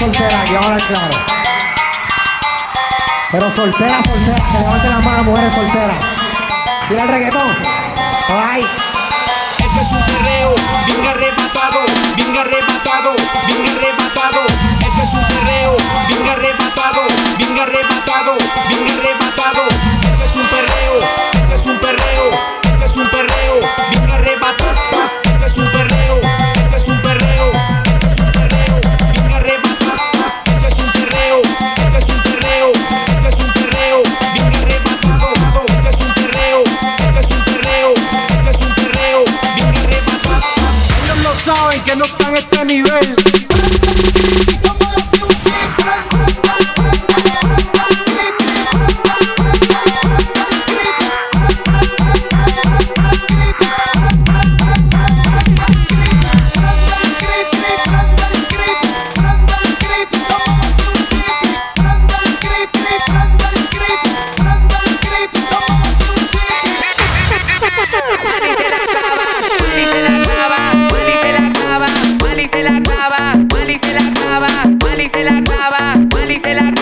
soltera aquí, ahora a ver claro. Pero soltera, soltera, que levanten las manos, mujeres solteras. Mira el reggaetón. Ay. Este es que está nivel. se la clava, Wally se la.